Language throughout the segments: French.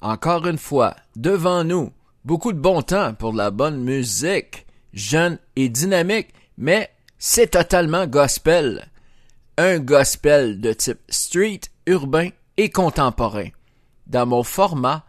Encore une fois, devant nous, beaucoup de bon temps pour la bonne musique, jeune et dynamique, mais c'est totalement gospel. Un gospel de type street, urbain et contemporain. Dans mon format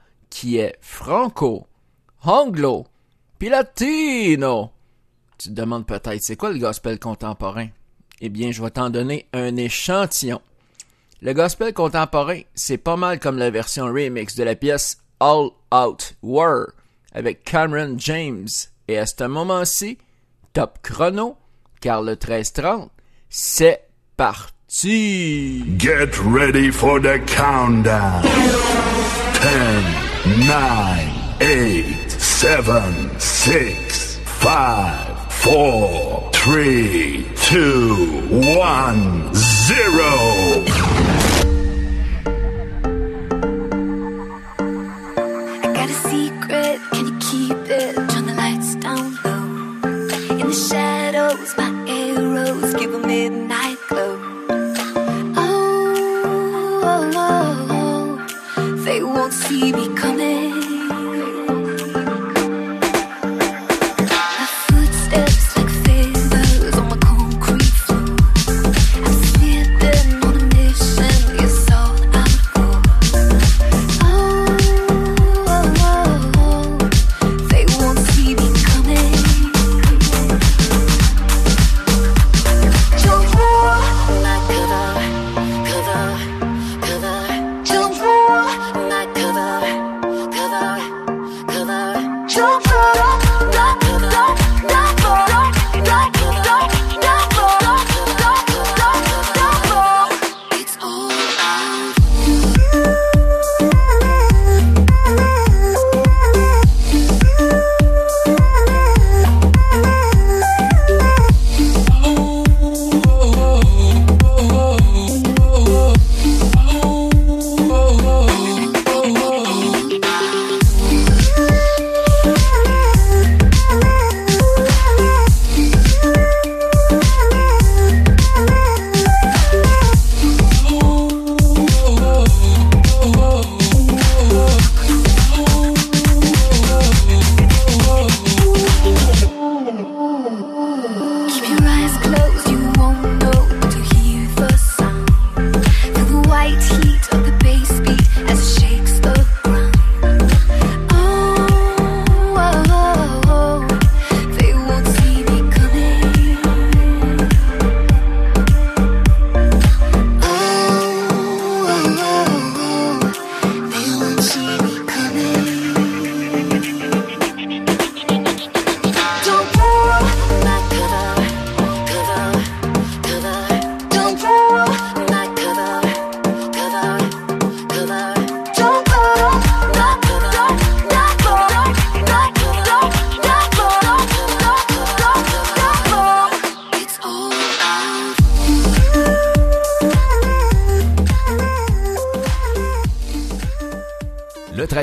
le gospel contemporain, c'est pas mal comme la version remix de la pièce All Out War avec Cameron James. Et à ce moment-ci, top chrono, car le 13-30, c'est parti! Get ready for the countdown! 10, 9, 8, 7, 6, 5, 4, 3, 2, 1, 0! The shadows, my arrows give a midnight glow. Oh, oh, oh, oh. they won't see me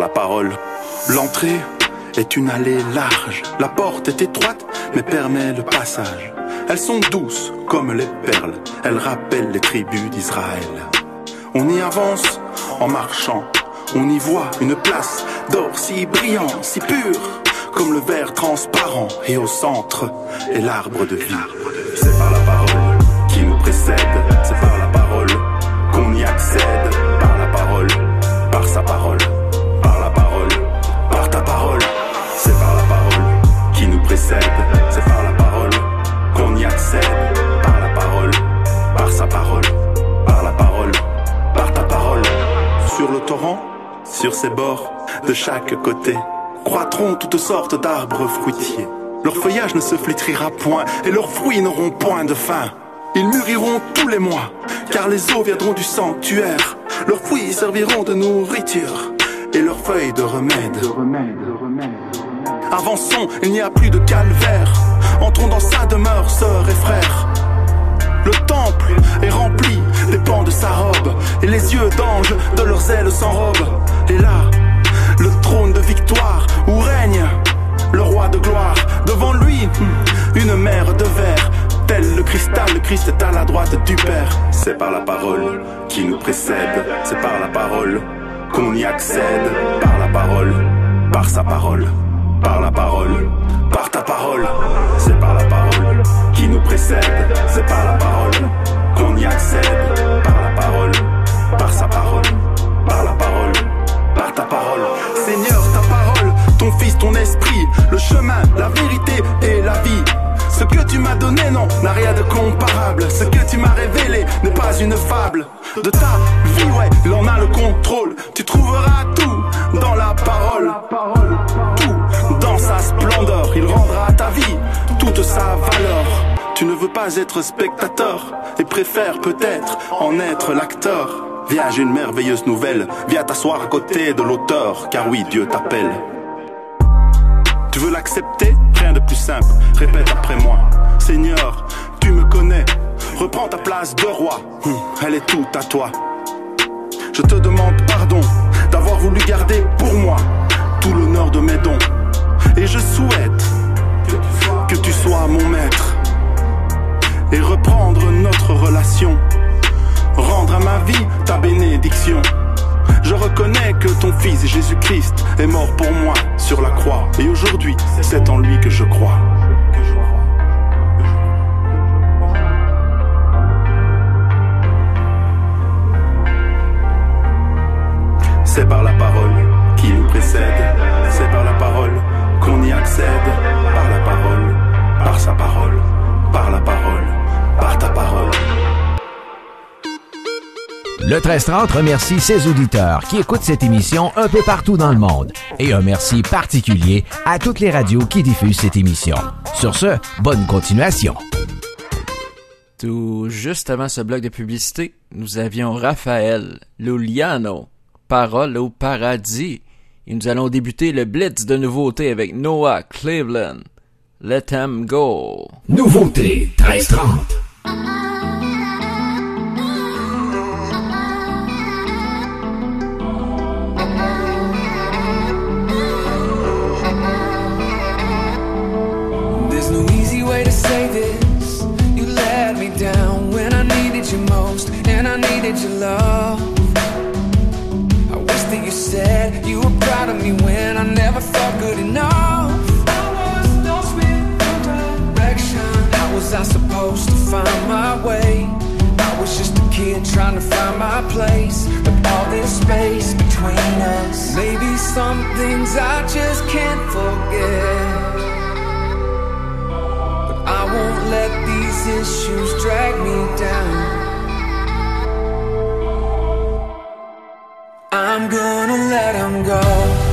La parole. L'entrée est une allée large. La porte est étroite, mais permet le passage. Elles sont douces comme les perles. Elles rappellent les tribus d'Israël. On y avance en marchant. On y voit une place d'or si brillant, si pur, comme le verre transparent. Et au centre est l'arbre de vie. C'est par la parole qui nous précède. C'est par la parole qu'on y accède. Par la sa parole, Sur le torrent, sur ses bords, de chaque côté, croîtront toutes sortes d'arbres fruitiers. Leur feuillage ne se flétrira point et leurs fruits n'auront point de fin. Ils mûriront tous les mois, car les eaux viendront du sanctuaire. Leurs fruits serviront de nourriture et leurs feuilles de remède. Avançons, il n'y a plus de calvaire. Entrons dans sa demeure, sœurs et frères. Le temple est rempli des pans de sa robe, et les yeux d'anges de leurs ailes s'enrobent. Et là, le trône de victoire où règne le roi de gloire. Devant lui, une mer de verre. Tel le cristal, le Christ est à la droite du Père. C'est par la parole qui nous précède, c'est par la parole qu'on y accède. Par la parole, par sa parole, par la parole, par ta parole. C'est par la parole précède, c'est par la parole qu'on y accède. Par la parole, par sa parole, par la parole, par ta parole. Seigneur, ta parole, ton fils, ton esprit, le chemin, la vérité et la vie. Ce que tu m'as donné, non, n'a rien de comparable. Ce que tu m'as révélé n'est pas une fable. De ta vie, ouais, il en a le contrôle. Tu trouveras tout dans la parole. Tout dans sa splendeur. Il rendra ta vie toute sa valeur. Tu ne veux pas être spectateur et préfères peut-être en être l'acteur. Viens, j'ai une merveilleuse nouvelle. Viens t'asseoir à côté de l'auteur, car oui, Dieu t'appelle. Tu veux l'accepter? Rien de plus simple. Répète après moi. Seigneur, tu me connais. Reprends ta place de roi. Hum, Elle est toute à toi. Je te demande pardon d'avoir voulu garder pour moi tout l'honneur de mes dons. Et je souhaite que tu sois mon maître et reprendre notre relation. Rendre à ma vie ta bénédiction. Je reconnais que ton fils Jésus-Christ est mort pour moi sur la croix. Et aujourd'hui, c'est en lui que je crois. Le 1330 remercie ses auditeurs qui écoutent cette émission un peu partout dans le monde. Et un merci particulier à toutes les radios qui diffusent cette émission. Sur ce, bonne continuation. Tout juste avant ce bloc de publicité, nous avions Raphaël Luliano, Parole au paradis. Et nous allons débuter le blitz de nouveautés avec Noah Cleveland. Let them go. Nouveauté 1330. Say this. You let me down when I needed you most, and I needed your love. I wish that you said you were proud of me when I never felt good enough. I was lost with no direction. How was I supposed to find my way? I was just a kid trying to find my place. With all this space between us. Maybe some things I just can't forget. I won't let these issues drag me down. I'm gonna let them go.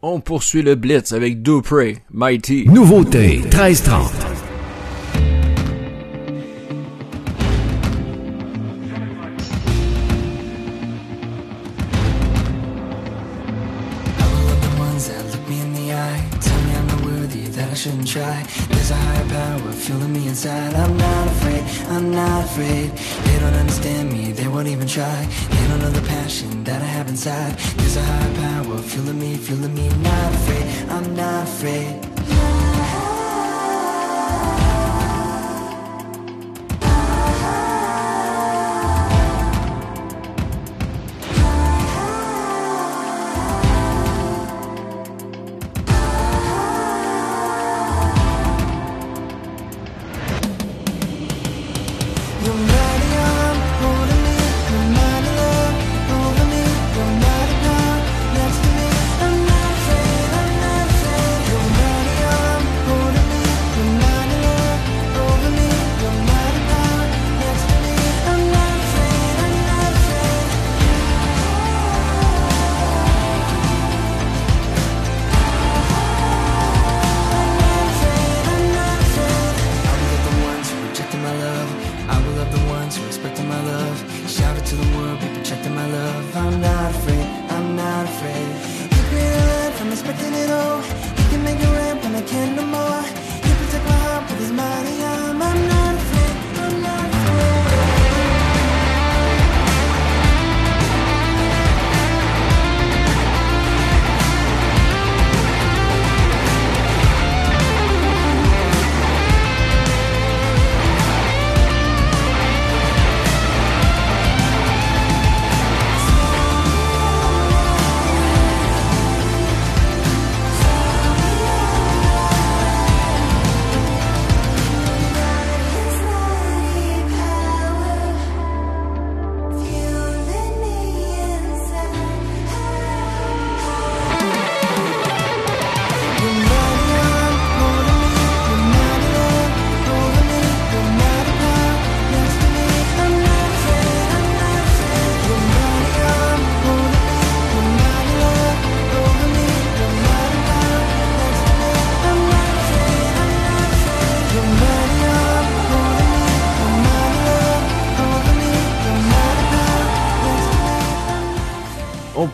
On poursuit le Blitz avec Dupree, Mighty. Nouveauté 1330. Try. There's a higher power fueling me inside. I'm not afraid, I'm not afraid. They don't understand me, they won't even try. They don't know the passion that I have inside. There's a higher power fueling me, fueling me. Not afraid, I'm not afraid.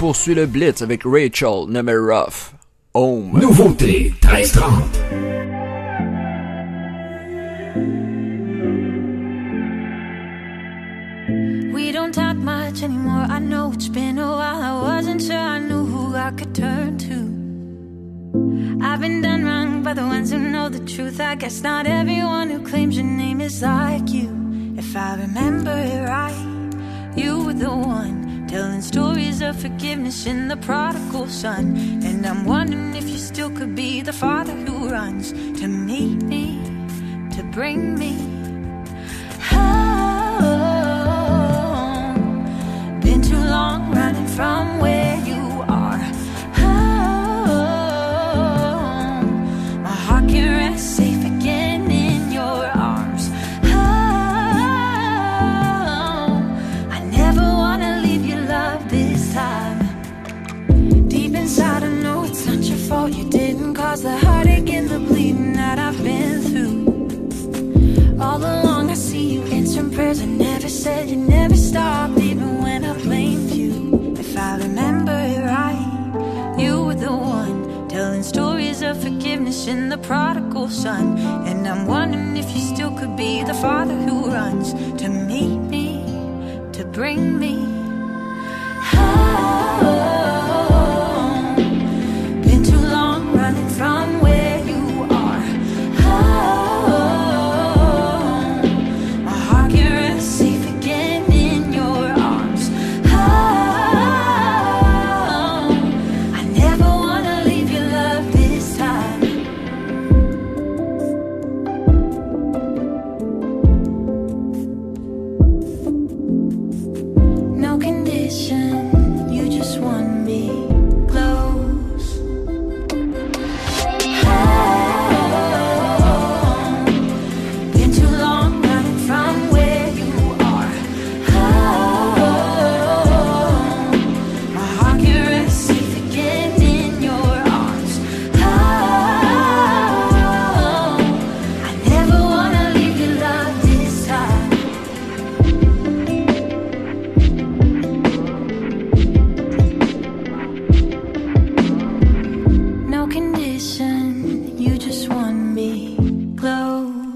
Poursuit le Blitz avec Rachel Nemiroff. Home. Nouveauté 1330. We don't talk much anymore. I know it's been a while. I wasn't sure I knew who I could turn to. I've been done wrong by the ones who know the truth. I guess not everyone who claims your name is like you. If I remember it right, you were the one telling stories of forgiveness in the prodigal son. And I'm wondering if you still could be the father who runs to meet me, to bring me home. Been too long running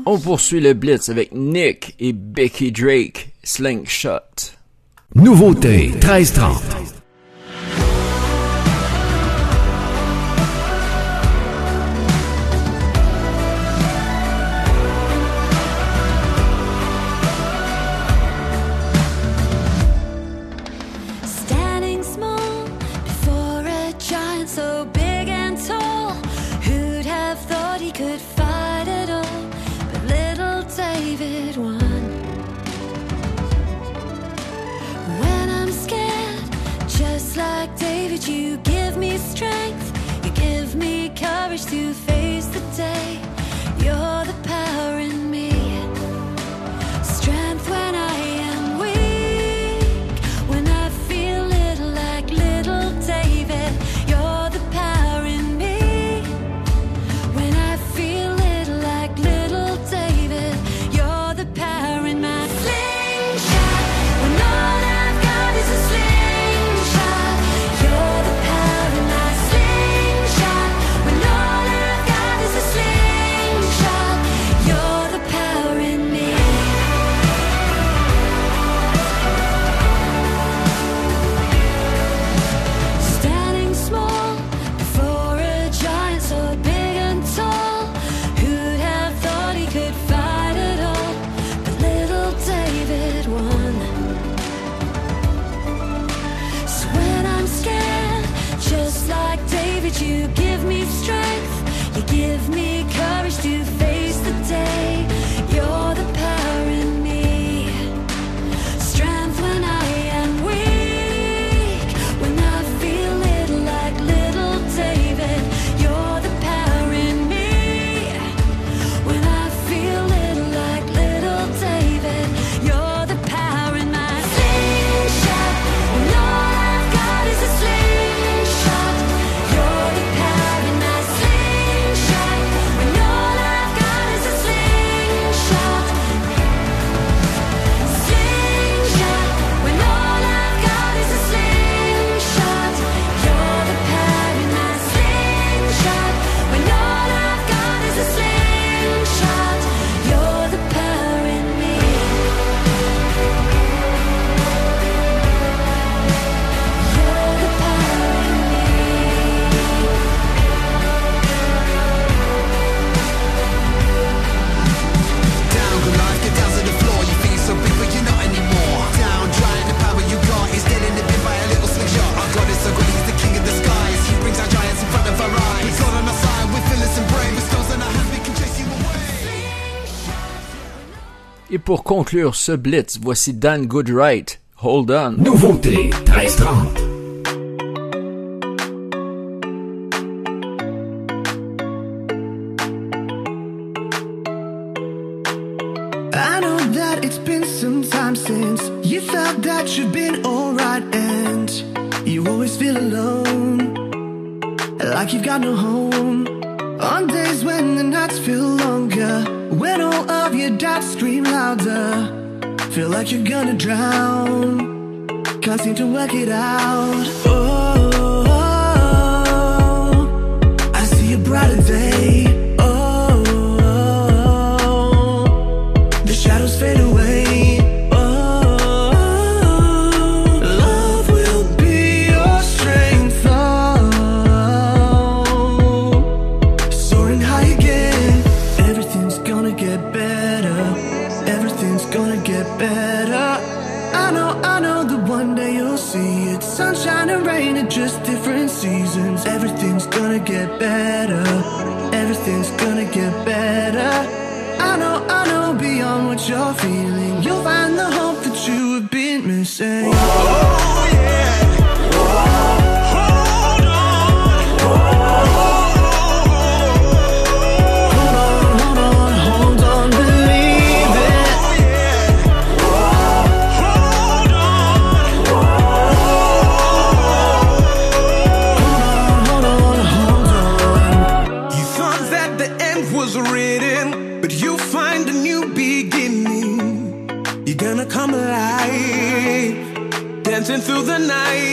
On poursuit le blitz avec Nick et Becky Drake, Slingshot. Nouveauté 1330. pour conclure ce blitz, voici Dan Goodright. Hold on. Nouveauté 1330. to work it out. Oh, oh, oh, oh. I see a brighter. tonight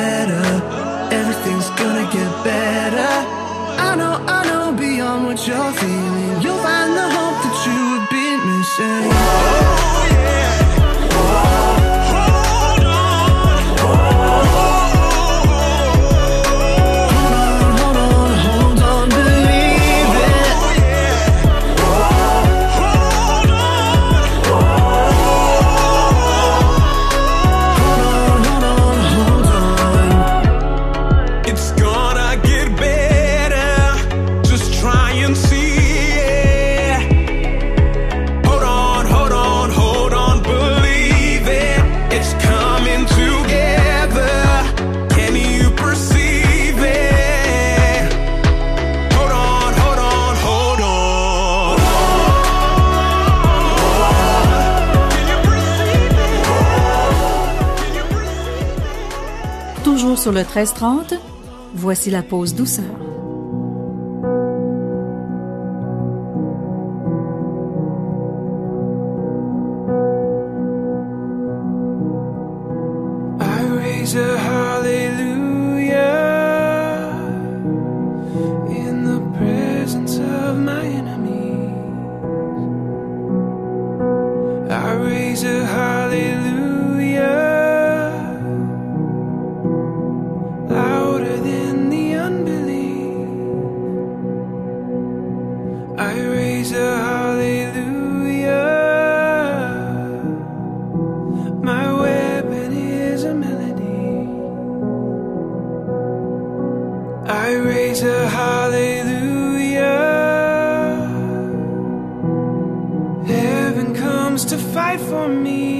matter. Everything's gonna get better. I know, I know, beyond what you're feeling, you'll find the hope that you have been missing. sur le 1330, voici la pause douceur. for me.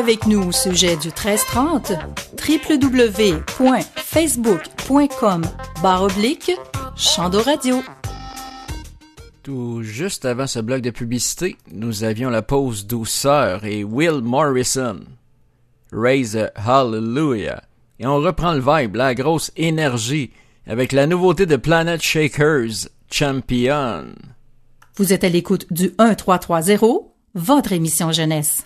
Avec nous au sujet du 1330, www.facebook.com barre oblique Chando Radio. Tout juste avant ce bloc de publicité, nous avions la pause douceur et Will Morrison. Raise a Hallelujah. Et on reprend le vibe, la grosse énergie, avec la nouveauté de Planet Shakers, Champion. Vous êtes à l'écoute du 1330, votre émission jeunesse.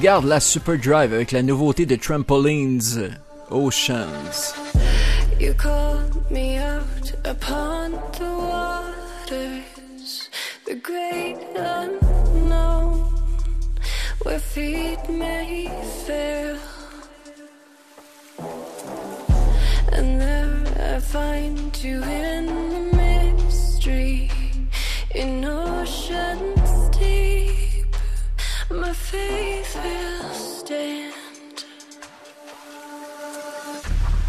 Garde la Super Drive avec la nouveauté de Trampolines Oceans. You called me out upon the waters, the great unknown, where feet may fail. And there I find you in the mystery, in oceans deep. My faith will stand.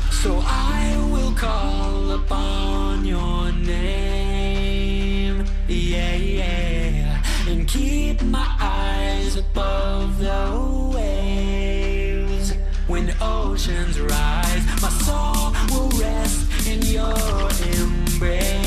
So I will call upon your name. Yeah, yeah. And keep my eyes above the waves. When oceans rise, my soul will rest in your embrace.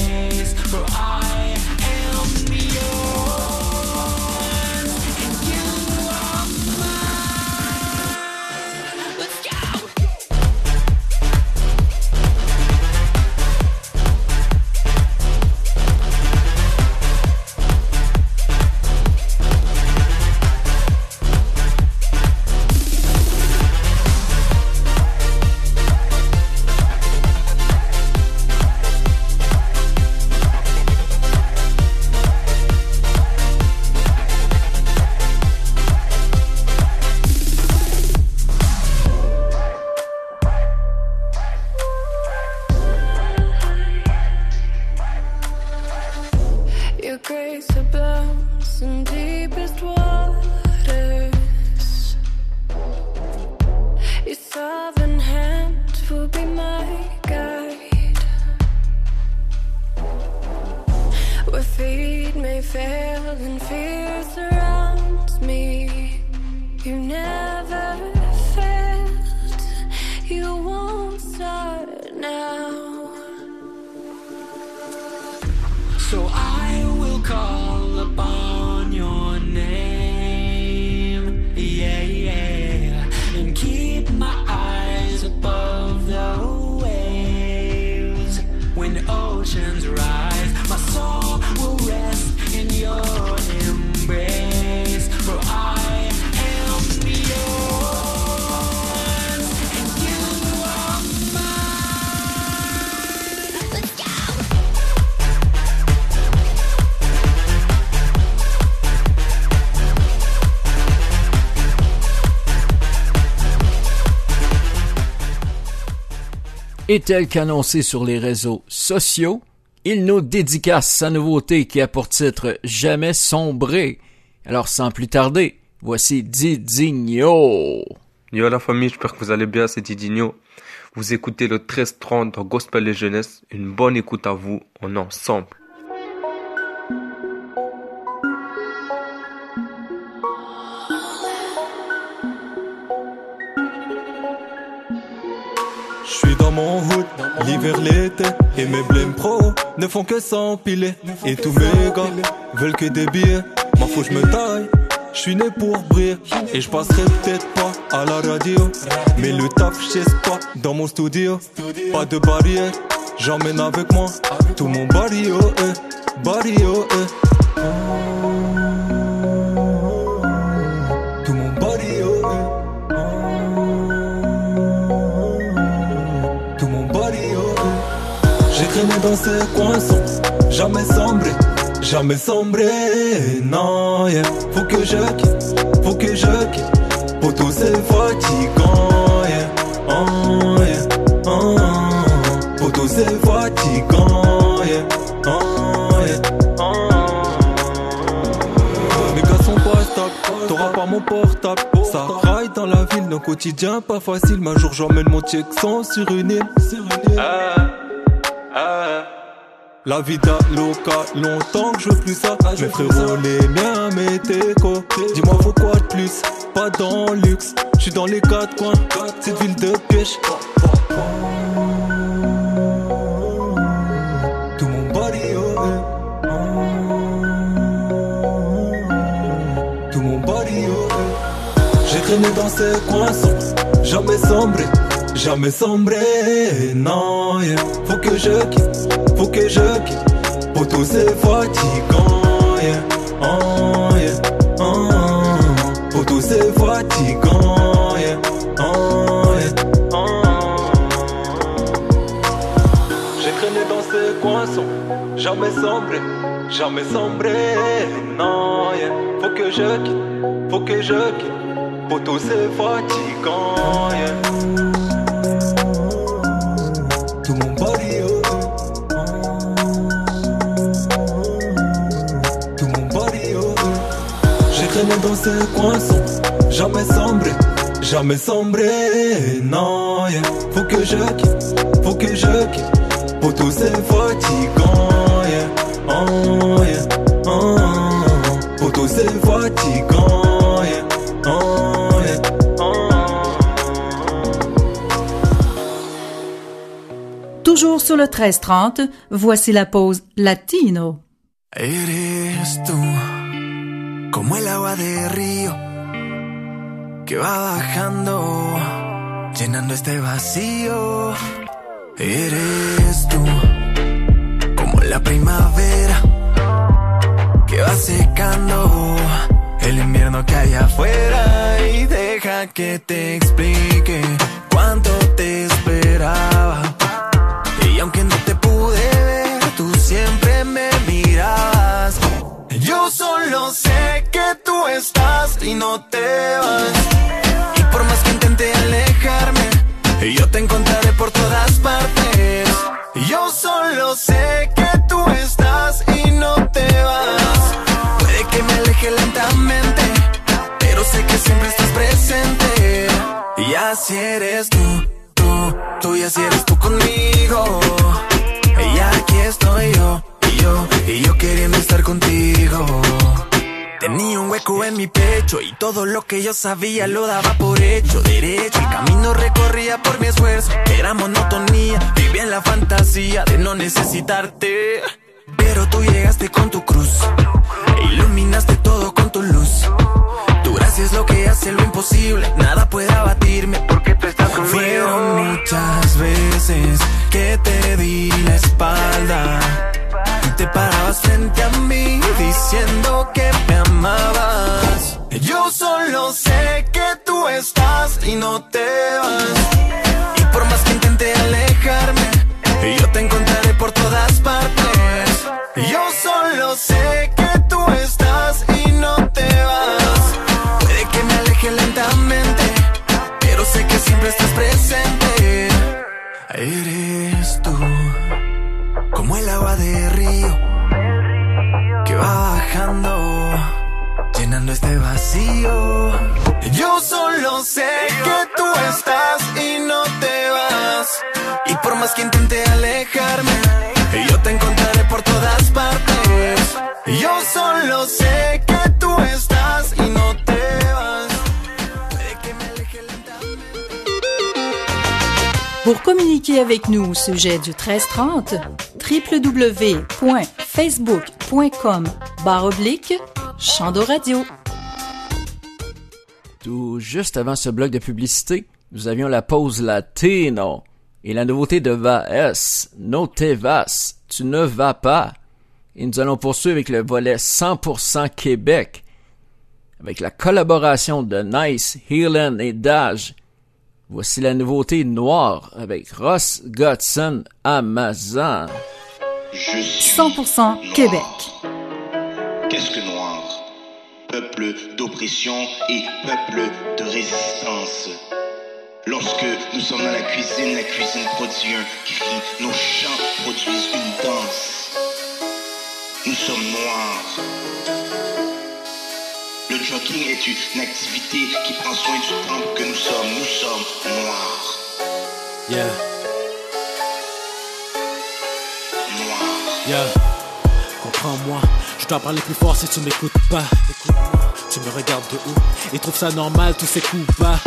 Et tel qu'annoncé sur les réseaux sociaux, il nous dédicace sa nouveauté qui a pour titre Jamais sombré. Alors sans plus tarder, voici Didinho. Yo la famille, j'espère que vous allez bien, c'est Didinho. Vous écoutez le 1330 dans Gospel et Jeunesse. Une bonne écoute à vous, on ensemble. Mon hood, l'hiver, l'été, et mes blèmes pro ne font que s'empiler. Et tous mes gars veulent que des billets, m'en fous, je me taille. Je suis né pour briller, et je passerai peut-être pas à la radio. Mais le taf, je pas dans mon studio. Pas de barrière, j'emmène avec moi tout mon barrio, eh, barrio, eh. Dans ces coins sombres, jamais sombré, jamais sombré, non yeah. Faut que je faut que je quitte, pour tous ces fatigants yeah. Oh, yeah. Oh, oh. Pour tous ces fatigants yeah. Oh, yeah. Gars t'auras pas mon portable. Ça raille dans la ville, nos quotidien pas facile. Ma jour j'emmène mon check sans sur une île. La vida loca, longtemps que je veux plus ça. Mes frérots, les miens, mes técos. Dis-moi, faut quoi de plus? Pas dans le luxe, je suis dans les quatre coins. Cette ville de piège. Tout mon body, oh, eh. Tout mon body, oh, eh. J'ai traîné dans ces coins sombres, jamais sombré, jamais sombré, non, yeah. Faut que je quitte, faut que je quitte, pour tous ces fatigants, yeah. Oh, yeah. Oh, pour tous ces fatigants, yeah. Oh. Oh. J'ai traîné dans ces coins jamais sombré, jamais sombré, non. Faut que je quitte, faut que je quitte, pour tous ces fatigants, yeah. Dans ces coins sombres, jamais sombré, jamais sombré, non, yeah. Faut que je quitte, faut que je quitte. Pour tous ces fatigants, yeah. Oh, yeah. Oh, oh, oh. Pour tous ces fatigants, yeah. Oh, yeah. Toujours sur le 1330, voici la pause latino. Eres tú, como el agua de río, que va bajando, llenando este vacío. Eres tú, como la primavera, que va secando el invierno que hay afuera. Y deja que te explique cuánto te esperaba. Y aunque no te pude ver, tú siempre me mirabas. Yo solo sé estás y no te vas. Y por más que intente alejarme, yo te encontraré por todas partes. Yo solo sé que tú estás y no te vas. Puede que me aleje lentamente, pero sé que siempre estás presente. Y así eres tú, tú, tú y así eres tú conmigo. Y aquí estoy yo, y yo, y yo queriendo hueco en mi pecho y todo lo que yo sabía lo daba por hecho, derecho. El camino recorría por mi esfuerzo, era monotonía. Vivía en la fantasía de no necesitarte. Pero tú llegaste con tu cruz e iluminaste todo con tu luz. Tu gracia es lo que hace lo imposible, nada puede abatirme porque tú estás conmigo. Fueron muchas veces que te di la espalda te parabas frente a mí diciendo que me amabas. Yo solo sé que tú estás y no te vas. Y por más que intente alejarme, yo te encontraré por todas partes. Yo solo sé que tú estás y no te vas. Puede que me aleje lentamente, pero sé que siempre estás presente. Eres tú, como el agua de río, que va bajando, llenando este vacío. Yo solo sé que tú estás y no te vas. Y por más que intente alejarme, yo te encontraré por todas partes. Yo solo sé que Pour communiquer avec nous au sujet du 1330, www.facebook.com barre oblique. Tout juste avant ce bloc de publicité, nous avions la pause latino et la nouveauté de Vas, No te vas, tu ne vas pas. Et nous allons poursuivre avec le volet 100% Québec, avec la collaboration de Nice, Heelan et Dage. Voici la nouveauté noire avec Ross Godson Amazon. 100% Québec. Qu'est-ce que noir? Peuple d'oppression et peuple de résistance. Lorsque nous sommes dans la cuisine, la cuisine produit un cri, nos chants produisent une danse. Nous sommes noirs. Le jogging est une activité qui prend soin du temple que nous sommes. Nous sommes noirs. Yeah. Noirs. Yeah. Comprends-moi, je dois parler plus fort si tu m'écoutes pas. Tu me regardes de haut et trouves ça normal tous ces coups bas.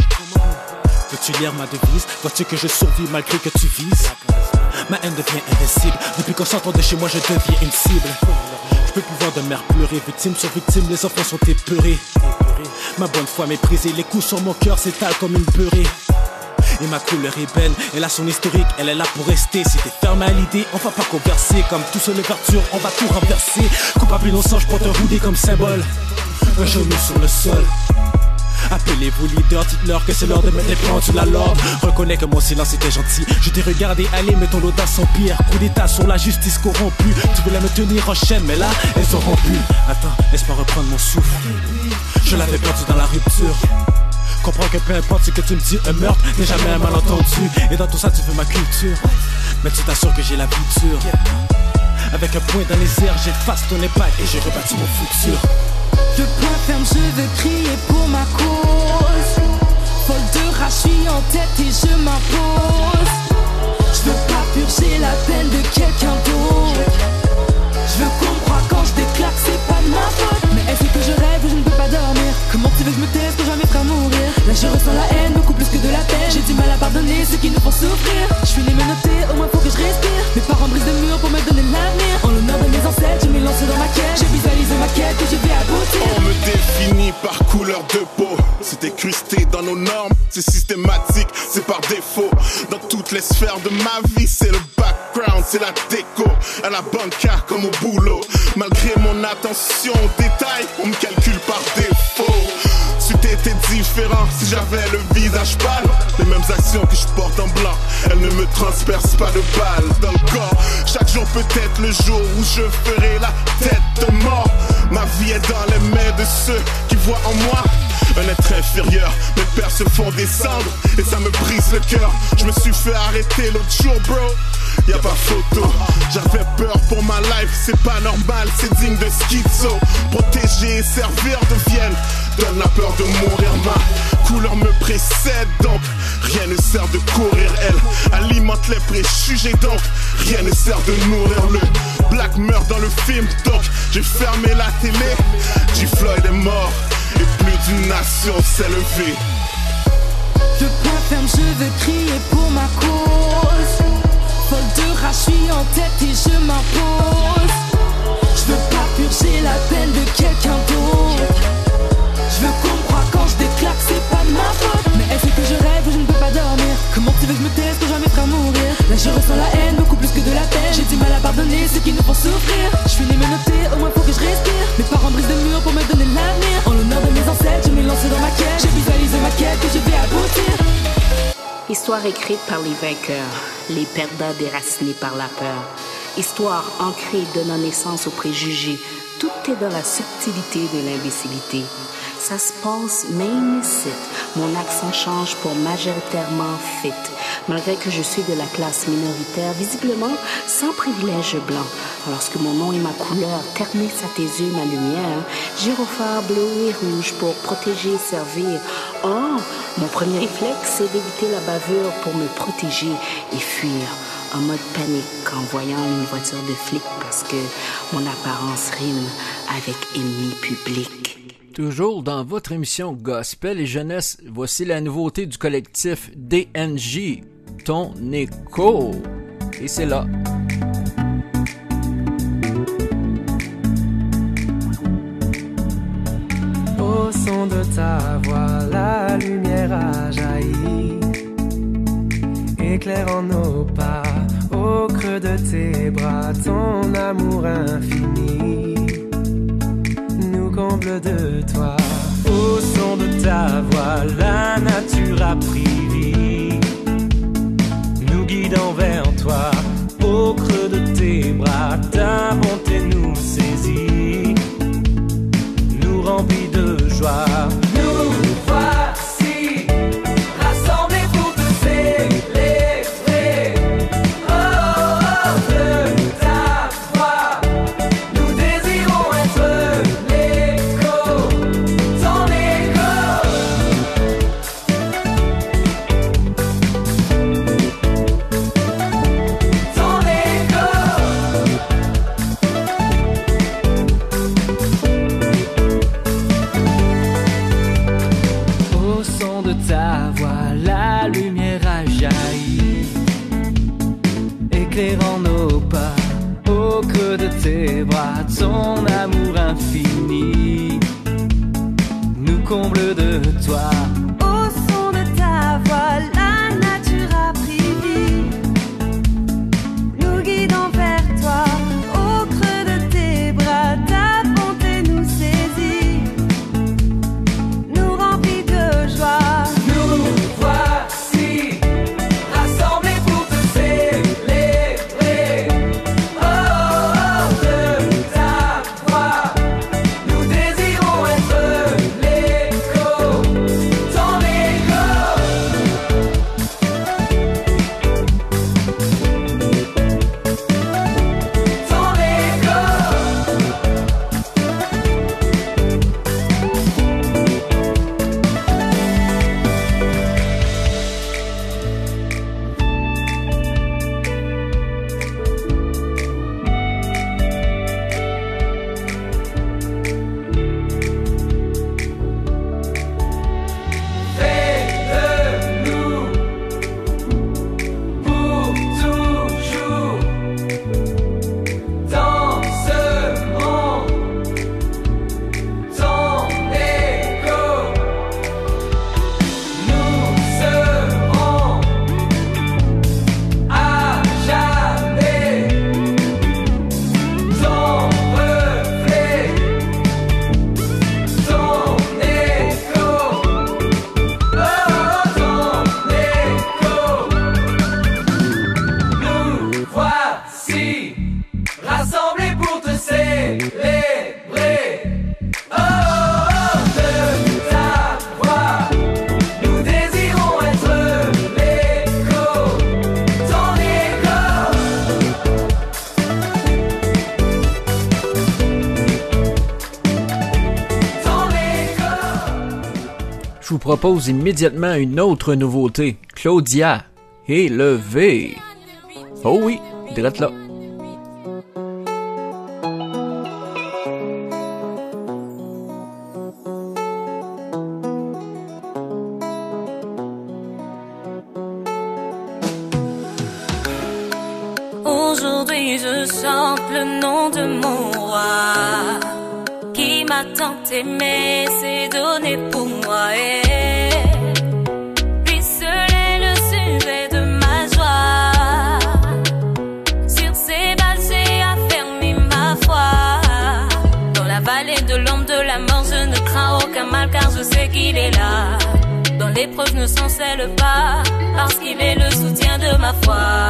Peux-tu lire ma devise? Vois-tu que je survis malgré que tu vises? Ma haine devient invincible. Depuis qu'on s'entend de chez moi, je deviens une cible. Je peux plus voir de mère pleurer. Victime sur victime, les enfants sont épeurés. Ma bonne foi méprisée, les coups sur mon cœur s'étalent comme une beurrée. Et ma couleur est belle, elle a son historique, elle est là pour rester. Si t'es ferme à l'idée, on va pas converser. Comme tout sur l'ouverture, on va tout renverser. Coupable innocent, je porte un roudé comme symbole. Un genou sur le sol. Appelez-vous leader, dites-leur que c'est l'heure de mettre les pendules la l'ordre. Reconnais que mon silence était gentil. Je t'ai regardé aller, mais ton audace empire. Coup d'état sur la justice corrompue. Tu voulais me tenir en chaîne, mais là, elles ont rompu. Attends, laisse-moi reprendre mon souffle. Je l'avais perdu dans la rupture. Comprends que peu importe ce que tu me dis, un meurtre n'est jamais un malentendu. Et dans tout ça, tu veux ma culture. Mais tu t'assures que j'ai la dure. Avec un point dans les airs, j'efface ton impact et j'ai rebâti mon futur. De point ferme, je veux crier pour ma cause. Folle de rage, je suis en tête et je m'impose. Je veux pas purger la peine de quelqu'un d'autre. Je veux qu'on me croie quand je déclare que c'est pas de ma faute. Mais est-ce que je rêve ou je ne peux pas dormir? Comment tu veux que je me taise quand jamais ferai mourir? Là je ressens la haine J'ai du mal à pardonner ceux qui nous font souffrir. Je suis menotté, au moins faut que je respire. Mes parents brisent des murs pour me donner l'avenir. En l'honneur de mes ancêtres, je m'ai lancé dans ma quête. J'ai visualisé ma quête que je vais aboutir. On me définit par couleur de peau. C'est incrusté dans nos normes, c'est systématique, c'est par défaut. Dans toutes les sphères de ma vie, c'est le background, c'est la déco. À la banca comme au boulot. Malgré mon attention aux détails, on me calcule par défaut. T'étais différent, si j'avais le visage pâle, les mêmes actions que je porte en blanc, elles ne me transpercent pas de balles dans le corps. Chaque jour peut être le jour où je ferai la tête de mort. Ma vie est dans les mains de ceux qui voient en moi un être inférieur. Mes pères se font descendre et ça me brise le cœur. Je me suis fait arrêter l'autre jour, bro. Y a pas photo, j'avais peur pour ma life, c'est pas normal, c'est digne de schizo. Protéger et servir deviennent, donne la peur de mourir. Ma couleur me précède donc, rien ne sert de courir. Elle alimente les préjugés donc, rien ne sert de nourrir le. Black meurt dans le film donc, j'ai fermé la télé. G. Floyd est mort d'une nation s'est. De point ferme, je veux crier pour ma cause. Folle de rage, je suis en tête et je m'impose. Je veux pas purger la peine de quelqu'un d'autre. Je veux croie quand je déclare que c'est pas de ma faute. Mais est-ce que je rêve ou je ne peux pas dormir? Comment tu veux que je me taise quand jamais ferai mourir? Là je ressens la haine beaucoup plus que de la peine. J'ai du mal à pardonner ceux qui nous font souffrir. Je suis né au moins faut que je respire. Mes parents brisent des murs pour me donner l'avenir. Histoire écrite par les vainqueurs, les perdants déracinés par la peur. Histoire ancrée donnant naissance aux préjugés. Tout est dans la subtilité de l'imbécilité. Ça se passe même ici. Mon accent change pour majoritairement fit. Malgré que je suis de la classe minoritaire, visiblement sans privilège blanc. Lorsque mon nom et ma couleur ternissent à tes yeux ma lumière, gyrophare bleu et rouge pour protéger et servir. Oh, mon premier réflexe, c'est d'éviter la bavure pour me protéger et fuir. En mode panique en voyant une voiture de flic parce que mon apparence rime avec ennemi public. Toujours dans votre émission Gospel et Jeunesse, voici la nouveauté du collectif DNJ, ton écho. Et c'est là. Au son de ta voix, la lumière a jailli, éclairant nos pas. Au creux de tes bras, ton amour infini comble de toi. Au son de ta voix, la nature a pris vie, nous guidant vers toi. Au creux de tes bras, ta bonté nous immédiatement une autre nouveauté. Claudia est. Oh oui, drette là. je sais qu'il est là. Dans l'épreuve ne s'en pas, parce qu'il est le soutien de ma foi.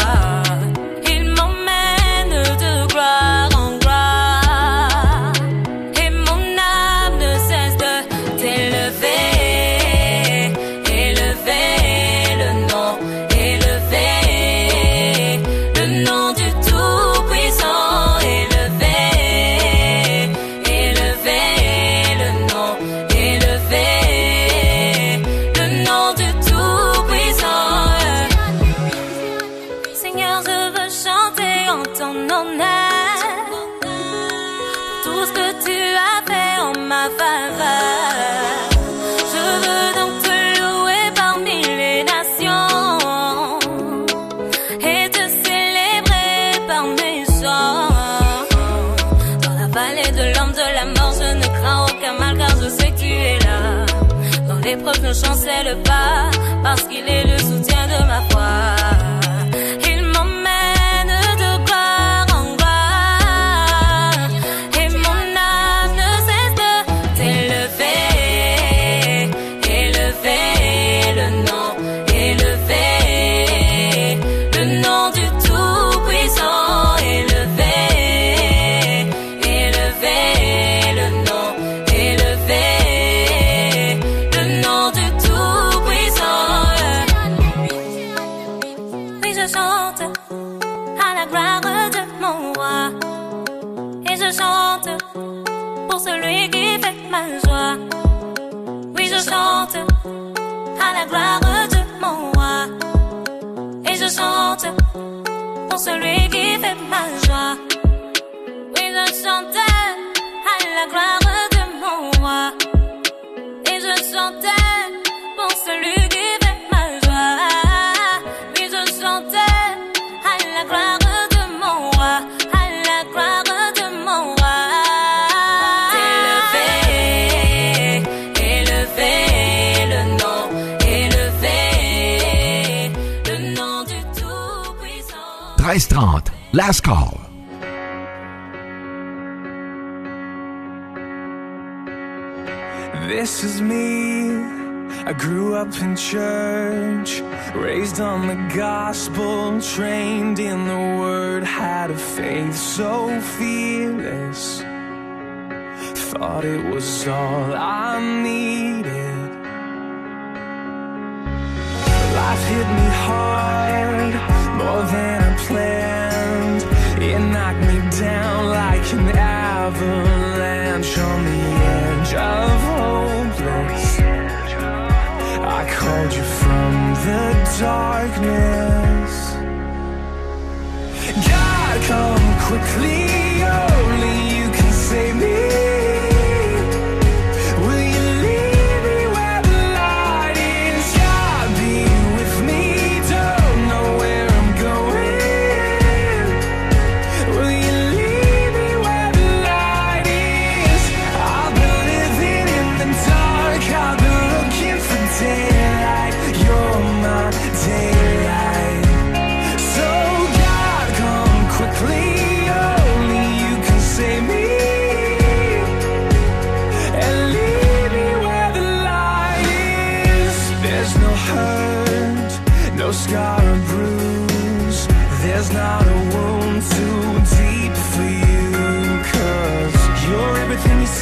ne chancelle pas, parce qu'il est le soutien de ma foi. qui fait ma joie. Oui, je chante à la gloire de mon roi. Et je chante pour celui 13h30. Last call. This is me. I grew up in church, raised on the gospel, trained in the word, had a faith so fearless. Thought it was all I needed. Life hit me hard, more than planned You knocked me down like an avalanche On the edge of hopeless. I called you from the darkness. God, come quickly, oh, only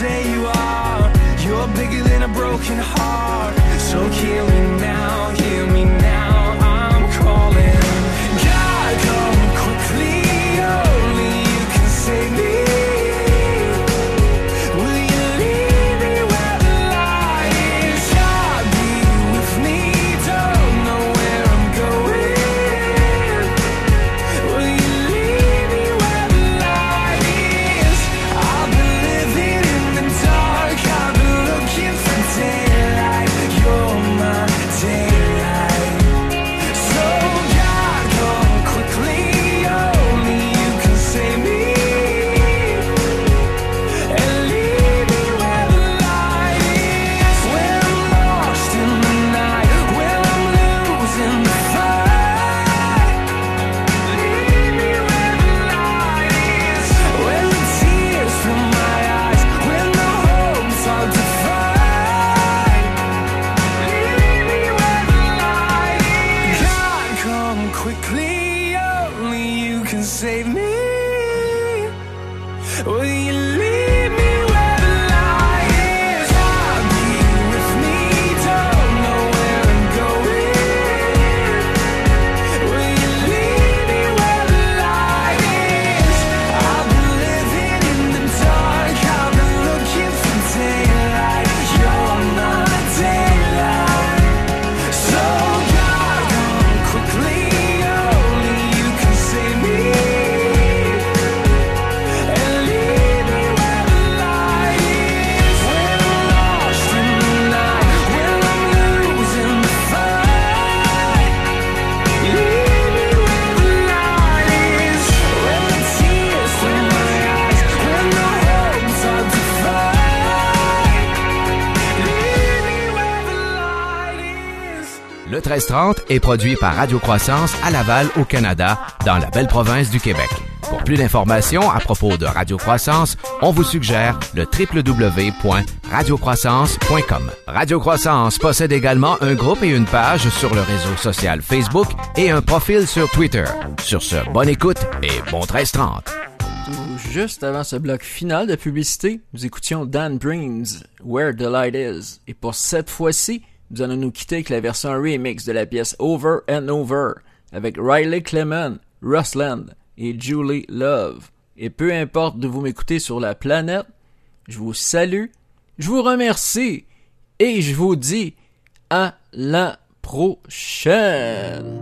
say you are You're bigger than a broken heart So kill we. 1330 est produit par Radio Croissance à Laval, au Canada, dans la belle province du Québec. Pour plus d'informations à propos de Radio Croissance, on vous suggère le www.radiocroissance.com. Radio Croissance possède également un groupe et une page sur le réseau social Facebook et un profil sur Twitter. Sur ce, bonne écoute et bon 1330. Tout juste avant ce bloc final de publicité, nous écoutions Dan Breen's Where the Light Is. Et pour cette fois-ci, nous allons nous quitter avec la version remix de la pièce Over and Over avec Riley Clement, Rusland et Julie Love. Et peu importe de vous m'écouter sur la planète, je vous salue, je vous remercie et je vous dis à la prochaine.